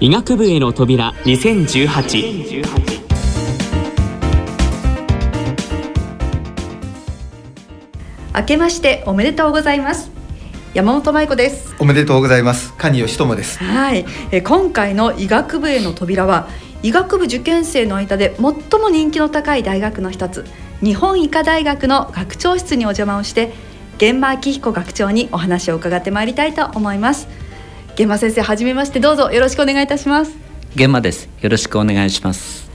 医学部への扉2018明けましておめでとうございます。山本舞子です。おめでとうございます。蟹義智です。はい。え今回の医学部への扉は医学部受験生の間で最も人気の高い大学の一つ日本医科大学の学長室にお邪魔をして玄馬明彦学長にお話を伺ってまいりたいと思います玄馬先生はじめまして。どうぞよろしくお願いいたします。玄馬です。よろしくお願いします。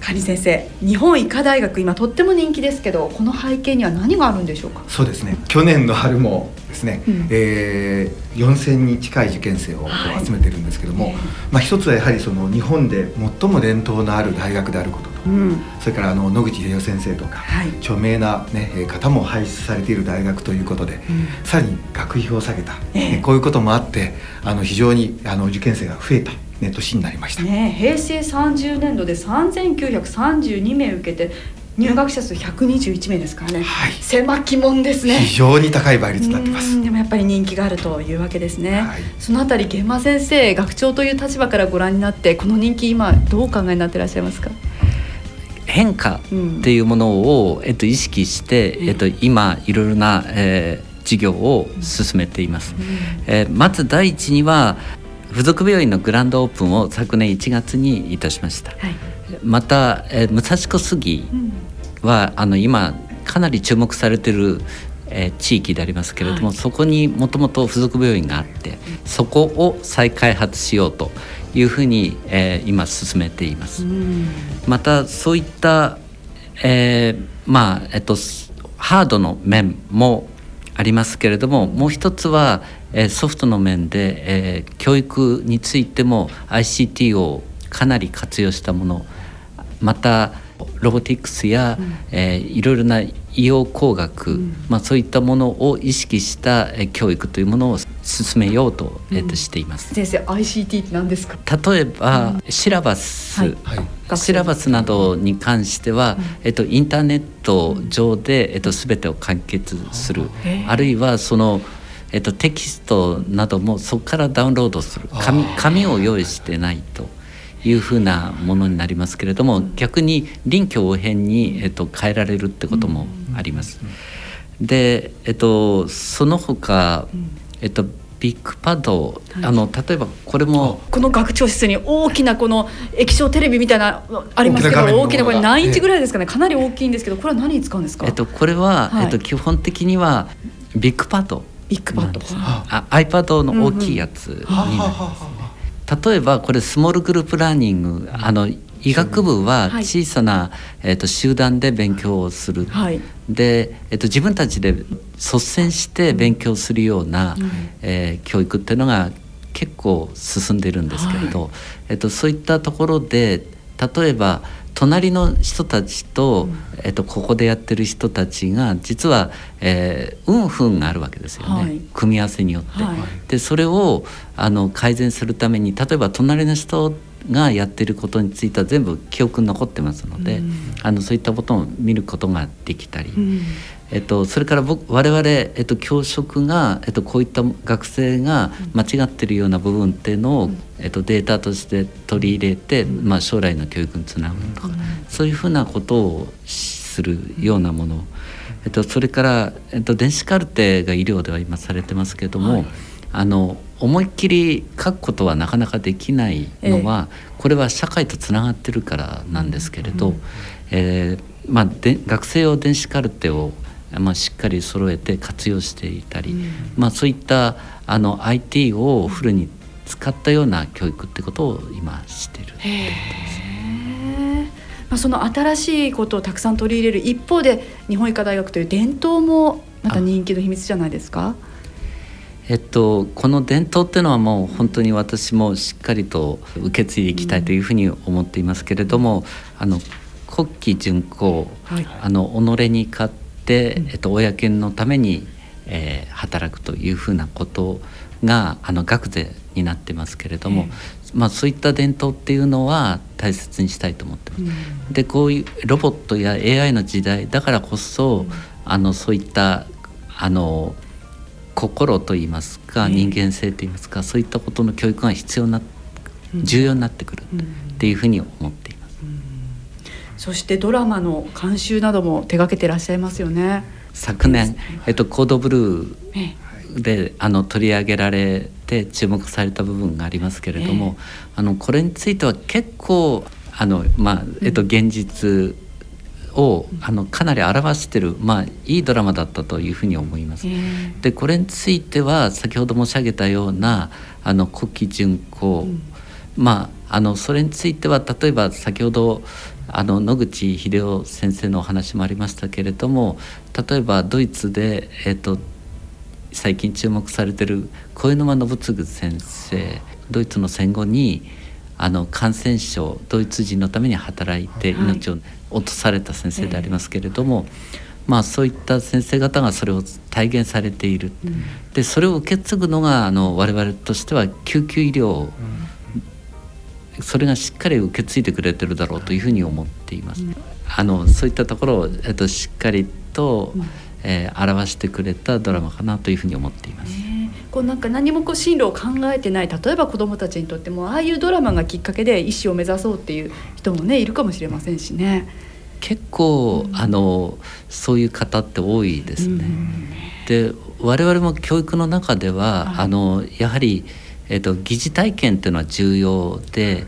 蟹先生日本医科大学今とっても人気ですけどこの背景には何があるんでしょうか？そうですね。去年の春もですね、うん、えー、4000人近い受験生を集めてるんですけども、はい、まあ、一つはやはりその日本で最も伝統のある大学であることと、うん、それからあの野口英世先生とか、はい、著名な、ね、方も輩出されている大学ということで、うん、さらに学費を下げた、えー、こういうこともあってあの非常にあの受験生が増えた。ね、年になりました、ね、平成30年度で3932名受けて入学者数121名ですからね、はい、狭き門ですね。非常に高い倍率になってます。でもやっぱり人気があるというわけですね、はい、そのあたり玄馬先生学長という立場からご覧になってこの人気今どうお考えになっていらっしゃいますか？変化っていうものを、えっと、意識して、えっと、今いろいろな、えー、事業を進めています、えー、まず第一には附属病院のグランドオープンを昨年1月にいたしました、はい、また、えー、武蔵小杉は、うん、あの今かなり注目されてるえー、地域でありますけれども、はい、そこにもともと附属病院があってそこを再開発しようというふうに、えー、今進めています。またそういった、えー、まあえっとハードの面もありますけれどももう一つは、えソフトの面で、えー、教育についても ICT をかなり活用したものまたロボティクスや、うん、えー、いろいろな医療工学、うん、まあ、そういったものを意識した、え教育というものを進めようと,、えー、としています。先生 ICT って何ですか？例えば、うん、シラバス、はい。シラバスなどに関しては、えっと、インターネット上で、えっと、全てを完結する、あるいはそのえっと、テキストなどもそこからダウンロードする。紙紙を用意してないというふうなものになりますけれども逆に臨機応変に、えっと、変えられるってこともあります。で、えっと、その他、えっと、ビッグパッド、あの例えばこれもこの学長室に大きなこの液晶テレビみたいなありますけど大きなこれ何インチぐらいですかね、かなり大きいんですけどこれは何に使うんですか、えっと、これは、はい、えっと、基本的にはビッグパッド。ビッグパッド、あ。iPad の大きいやつになります。ね、例えばこれ small group learning あの医学部は小さな、えー、と集団で勉強をする、はい、で、えー、と自分たちで率先して勉強するような、うん、えー、教育っていうのが結構進んでるんですけれど、はい、えー、とそういったところで例えば隣の人たちと、うん、えっと、ここでやってる人たちが実は、えー、運不運があるわけですよね、はい、組み合わせによって。はい、でそれをあの改善するために例えば隣の人がやってることについては全部記憶に残ってますので、うん、あのそういったことを見ることができたり、うん、えっと、それから僕我々、えっと、教職が、えっと、こういった学生が間違ってるような部分っていうのを、うん、えっと、データとして取り入れて、まあ、将来の教育につなぐとか、そういうふうなことをするようなもの、えっと、それから、えっと、電子カルテが医療では今されてますけども、はい、あの思いっきり書くことはなかなかできないのは、えこれは社会とつながってるからなんですけれど、うん、えー、まあ、で学生用電子カルテを、まあ、しっかり揃えて活用していたり、うん、まあ、そういったあの IT をフルに使ったような教育ってことを今しているまあ、その新しいことをたくさん取り入れる一方で日本医科大学という伝統もまた人気の秘密じゃないですか？えっと、この伝統っていうのはもう本当に私もしっかりと受け継いでいきたいというふうに思っていますけれども、うん、あの国旗巡行、はい、あの己に勝って、えっと、公のために、えー、働くというふうなことがあの学税になってますけれども、まあ、そういった伝統っていうのは大切にしたいと思ってます。うん、でこういうロボットや AI の時代だからこそ、うん、あのそういったあの心といいますか人間性といいますかそういったことの教育が必要になっ重要になってくるっていうふうに思っています、そしてドラマの監修なども手がけてらっしゃいますよね。昨年、えっと、コードブルーであの取り上げられて注目された部分がありますけれども、あのこれについては結構あの、まあえっと、現実をあのかなり表してる、まあ、いいドラマだったというふうに思います。でこれについては先ほど申し上げたようなあの古希巡行、うん、まああのそれについては例えば先ほどあの野口英世先生のお話もありましたけれども例えばドイツで、えーと、最近注目されてる小沼信次先生ドイツの戦後にあの感染症ドイツ人のために働いて命を落とされた先生でありますけれども、はい、まあ、そういった先生方がそれを体現されている、うん、でそれを受け継ぐのがあの我々としては救急医療、うん、それがしっかり受け継いでくれてるだろうというふうに思っています。うん、あのそういったところを、えっと、しっかりと、えー、表してくれたドラマかなというふうに思っています。こうなんか何もこう進路を考えてない例えば子どもたちにとってもああいうドラマがきっかけで医師を目指そうっていう人もねいるかもしれませんしね。結構、うん、あのそういう方って多いですね。うん、で我々も教育の中では、はい、あのやはり、えーと、疑似体験っていうのは重要で、はい、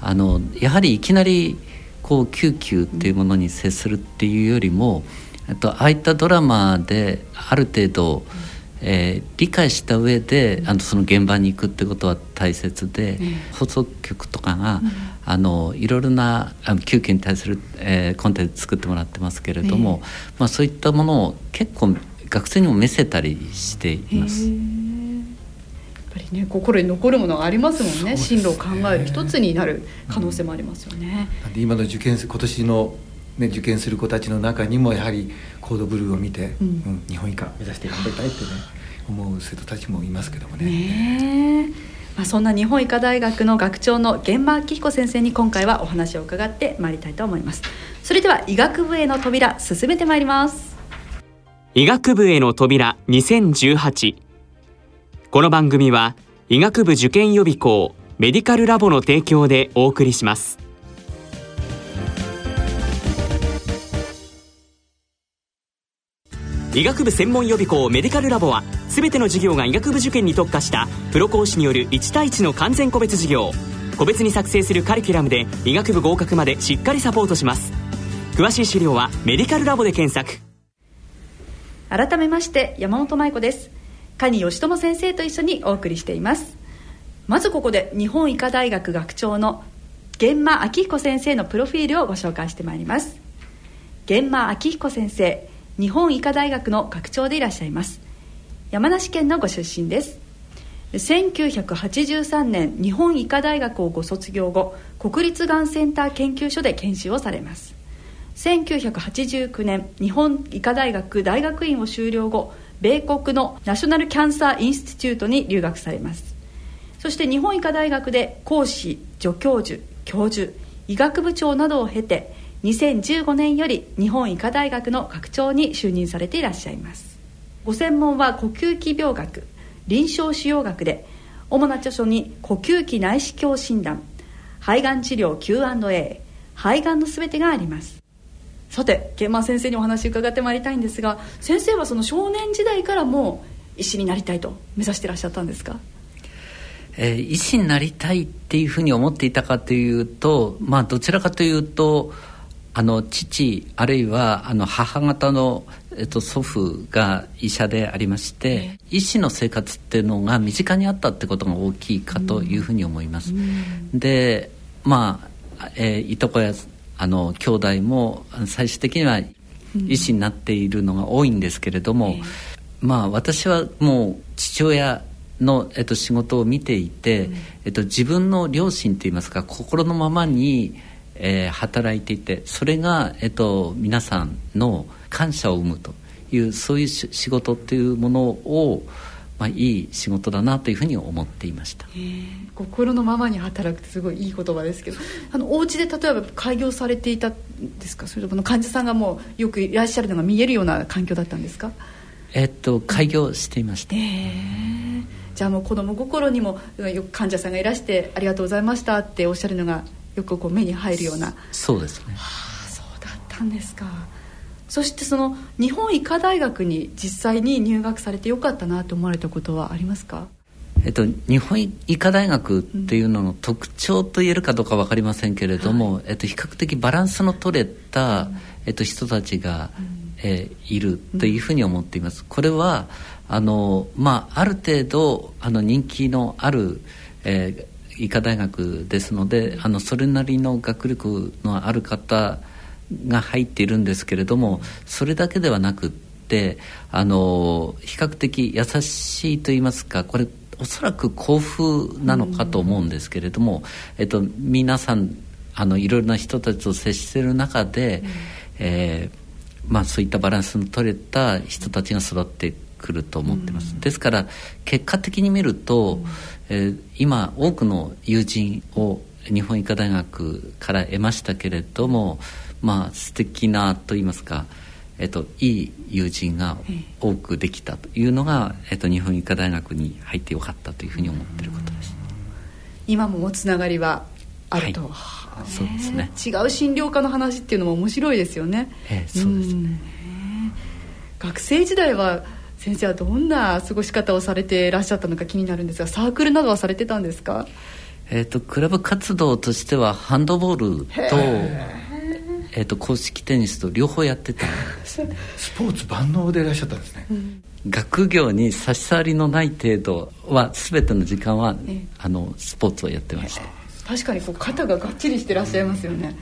あのやはりいきなりこう救急っていうものに接するっていうよりも、うん、とああいったドラマである程度、うん。えー、理解した上であのその現場に行くってことは大切で、うん、放送局とかが、うん、あのいろいろなあの救急に対する、えー、コンテンツ作ってもらってますけれども、えー、まあ、そういったものを結構学生にも見せたりしています。ね心に残るものがありますもんね、ね、進路を考える一つになる可能性もありますよね。うん、今の受験今年のね、受験する子たちの中にもやはりコードブルーを見て、うん、うん、日本以下目指して頑張りたいってね思う生徒たちもいますけどもね。ねまあ、そんな日本医科大学の学長の玄馬明彦先生に今回はお話を伺ってまいりたいと思います。それでは医学部への扉進めてまいります。医学部への扉2018この番組は医学部受験予備校メディカルラボの提供でお送りします。医学部専門予備校メディカルラボは全ての授業が医学部受験に特化したプロ講師による1対1の完全個別授業。個別に作成するカリキュラムで医学部合格までしっかりサポートします。詳しい資料はメディカルラボで検索。改めまして山本舞子です。蟹義友先生と一緒にお送りしています。まずここで日本医科大学学長の玄馬明彦先生のプロフィールをご紹介してまいります。玄馬明彦先生日本医科大学の学長でいらっしゃいます。山梨県のご出身です。1983年日本医科大学をご卒業後国立がんセンター研究所で研修をされます。1989年日本医科大学大学院を修了後米国のナショナルキャンサーインスティチュートに留学されます。そして日本医科大学で講師助教授教授医学部長などを経て2015年より日本医科大学の学長に就任されていらっしゃいます。ご専門は呼吸器病学臨床腫瘍学で主な著書に呼吸器内視鏡診断肺がん治療 Q&A 肺がんのすべてがあります。さて玄馬先生にお話伺ってまいりたいんですが先生はその少年時代からも医師になりたいと目指していらっしゃったんですか？えー、医師になりたいっていうふうに思っていたかというとまあどちらかというとあの父あるいはあの母方の、えっと、祖父が医者でありまして、医師の生活っていうのが身近にあったってことが大きいかというふうに思います。でまあ、えー、いとこやあの兄弟も最終的には医師になっているのが多いんですけれども、まあ私はもう父親の、えっと、仕事を見ていて、えっと、自分の両親といいますか心のままにえー、働いていてそれが、えっと、皆さんの感謝を生むというそういう仕事っていうものを、まあ、いい仕事だなというふうに思っていました。心のままに働くってすごいいい言葉ですけどあのお家で例えば開業されていたんですか？それとも患者さんがもうよくいらっしゃるのが見えるような環境だったんですか？えっと開業していました、え。じゃあもう子供心にもよく患者さんがいらしてありがとうございましたっておっしゃるのがよくこう目に入るような。そうですね、はあ、そうだったんですかそしてその日本医科大学に実際に入学されてよかったなと思われたことはありますか？えっと、日本医科大学っていうのの特徴と言えるかどうか分かりませんけれども、はい、えっと、比較的バランスの取れた、えっと、人たちが、えー、いるというふうに思っています。これはあの、まあ、ある程度あの人気のある、えー、医科大学ですのであのそれなりの学力のある方が入っているんですけれどもそれだけではなくってあの比較的優しいと言いますかこれおそらく幸福なのかと思うんですけれども、えっと、皆さんあのいろいろな人たちと接している中で、うん、えー、まあ、そういったバランスの取れた人たちが育ってくると思ってます、うん、ですから結果的に見ると、うん、えー、今多くの友人を日本医科大学から得ましたけれどもまあ素敵なと言いますかえっと、いい友人が多くできたというのが、えっと、日本医科大学に入ってよかったというふうに思っていることです。今もつながりはあると、はい、そうですね。違う診療科の話っていうのも面白いですよね、えー、そうですね。学生時代は先生はどんな過ごし方をされていらっしゃったのか気になるんですがサークルなどはされてたんですか？えーと、とクラブ活動としてはハンドボールとえーと、公式テニスと両方やってたスポーツ万能でいらっしゃったんです。ね、うん、学業に差し障りのない程度は全ての時間は、えあのスポーツをやってました。確かにこう肩ががっちりしてらっしゃいますよね、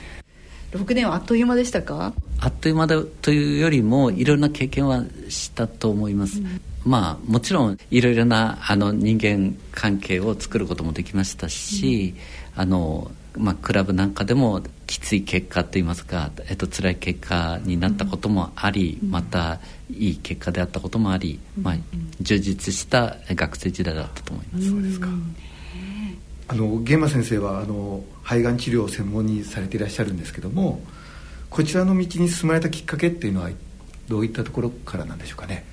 うん、6年はあっという間でしたか？あっという間だというよりもいろんな経験はしたと思います、うん、まあもちろんいろいろなあの人間関係を作ることもできましたし、あのまあ、クラブなんかでもきつい結果といいますか、えっと辛い結果になったこともあり、うん、またいい結果であったこともあり、うん、まあ、充実した学生時代だったと思います。そうですか。あの源馬先生はあの肺がん治療を専門にされていらっしゃるんですけどもこちらの道に進まれたきっかけっていうのはどういったところからなんでしょうかね？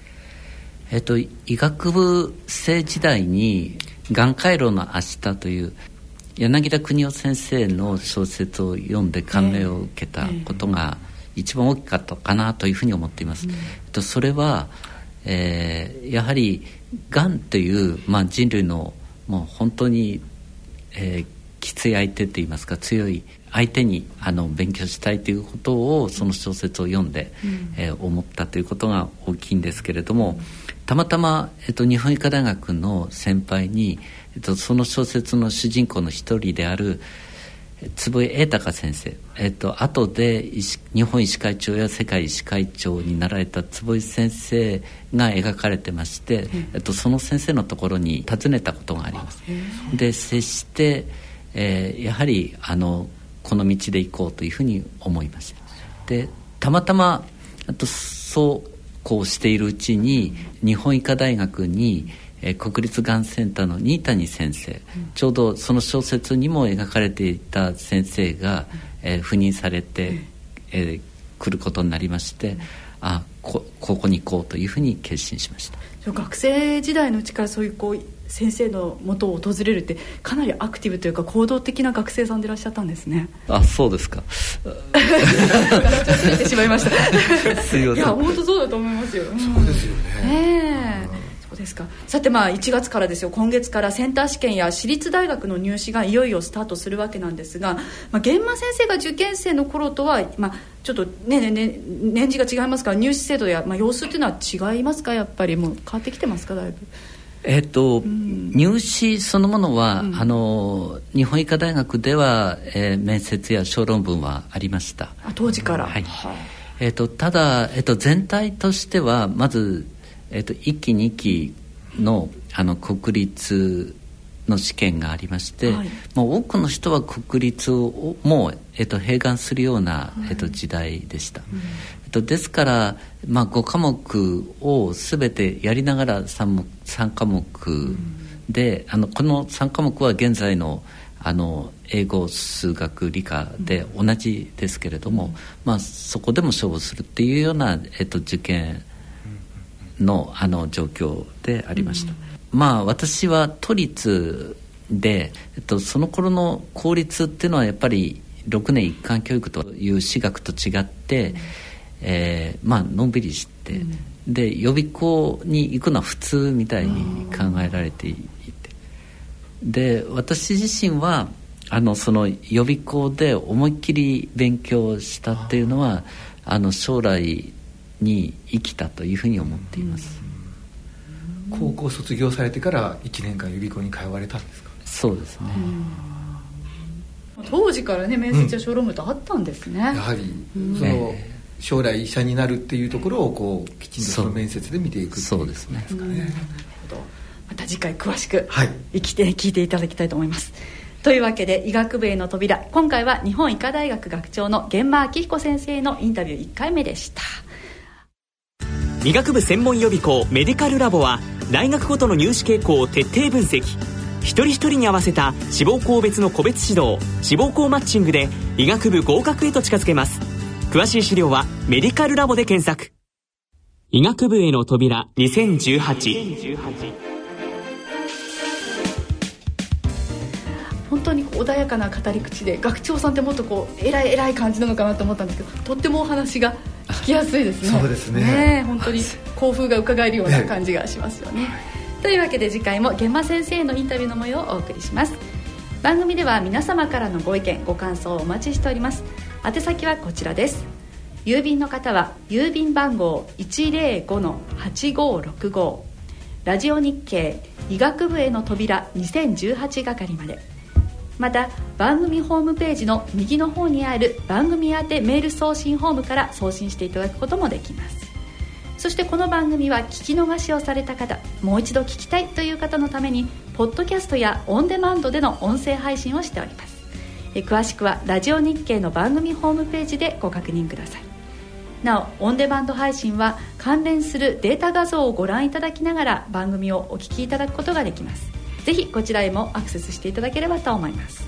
えっと、医学部生時代に「がん回路の明日」という柳田邦夫先生の小説を読んで感銘を受けたことが一番大きかったかなというふうに思っています。うん、それは、えー、やはりがんという、まあ、人類のもう本当に、えー、きつい相手といいますか強い相手にあの勉強したいということをその小説を読んで、うん、えー、思ったということが大きいんですけれどもたまたま、えっと、日本医科大学の先輩にえっと、その小説の主人公の一人である坪井栄隆先生、えっと後で日本医師会長や世界医師会長になられた坪井先生が描かれてまして、えっと、その先生のところに訪ねたことがあります。で接して、えー、やはりあのこの道で行こうというふうに思いました。でたまたまあとそうこうしているうちに日本医科大学にえー、国立がんセンターの新谷先生、うん、ちょうどその小説にも描かれていた先生が、えー、赴任されて、えー、来ることになりまして、あこここに行こうというふうに決心しました。学生時代のうちからそういうこう先生のもとを訪れるってかなりアクティブというか行動的な学生さんでいらっしゃったんですね。あそうですか。てしまいました。すいません。いや本当そうだと思いますよ、うん、そうですよね、え。ーですか。さてまあ1月からですよ。今月からセンター試験や私立大学の入試がいよいよスタートするわけなんですが、まあ、現場先生が受験生の頃とは、まあ、ちょっとねねね年次が違いますから入試制度や、まあ、様子っていうのは違いますか？やっぱりもう変わってきてますか？だいぶ。えっと、うん、入試そのものは、うん、あの日本医科大学では、えー、面接や小論文はありました。あ当時から、はい、えっと、ただ、えっと、全体としてはまずえっと、1期2期のあの国立の試験がありまして、はい、もう多くの人は国立をもう、えっと、併願するような、えっと、時代でした、うん、えっと、ですから、まあ、5科目を全てやりながら 3, 3科目で、うん、あのこの3科目は現在のあの英語数学理科で同じですけれども、うん、まあ、そこでも勝負するっていうような、えっと、受験のあの状況でありました、まあ私は都立で、えっと、その頃の公立っていうのはやっぱり6年一貫教育という私学と違って、うん、えー、まあのんびりして、うん、で予備校に行くのは普通みたいに考えられていて。で私自身はあのその予備校で思いっきり勉強したっていうのはあの将来に生きたというふうに思っています、高校卒業されてから1年間予備校に通われたんですか？そうですね、当時からね面接や小論文とあったんですね、やはり、その将来医者になるっていうところをこうきちんとその面接で見ていくそうですね、また次回詳しく生きて聞いていただきたいと思います、というわけで医学部への扉。今回は日本医科大学学長の源馬明彦先生のインタビュー1回目でした医学部専門予備校メディカルラボは大学ごとの入試傾向を徹底分析。一人一人に合わせた志望校別の個別指導志望校マッチングで医学部合格へと近づけます。詳しい資料はメディカルラボで検索。医学部への扉2018本当に穏やかな語り口で学長さんってもっとこう偉い偉い感じなのかなと思ったんですけどとってもお話がきやすいですね。そうですね。ね本当に興奮が伺えるような感じがしますよね、というわけで次回も玄馬先生のインタビューの模様をお送りします。番組では皆様からのご意見ご感想をお待ちしております。宛先はこちらです。郵便の方は郵便番号105-8565ラジオ日経医学部への扉2018係までまた番組ホームページの右の方にある番組宛てメール送信ホームから送信していただくこともできます。そしてこの番組は聞き逃しをされた方もう一度聞きたいという方のためにポッドキャストやオンデマンドでの音声配信をしております。え詳しくはラジオ日経の番組ホームページでご確認ください。なおオンデマンド配信は関連するデータ画像をご覧いただきながら番組をお聞きいただくことができます。ぜひこちらへもアクセスしていただければと思います。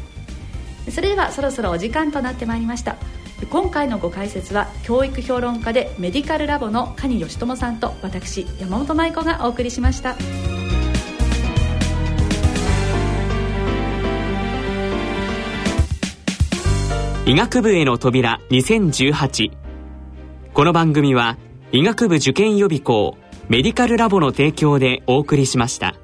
それではそろそろお時間となってまいりました。今回のご解説は教育評論家でメディカルラボの蟹義友さんと私山本舞子がお送りしました。医学部への扉2018この番組は医学部受験予備校メディカルラボの提供でお送りしました。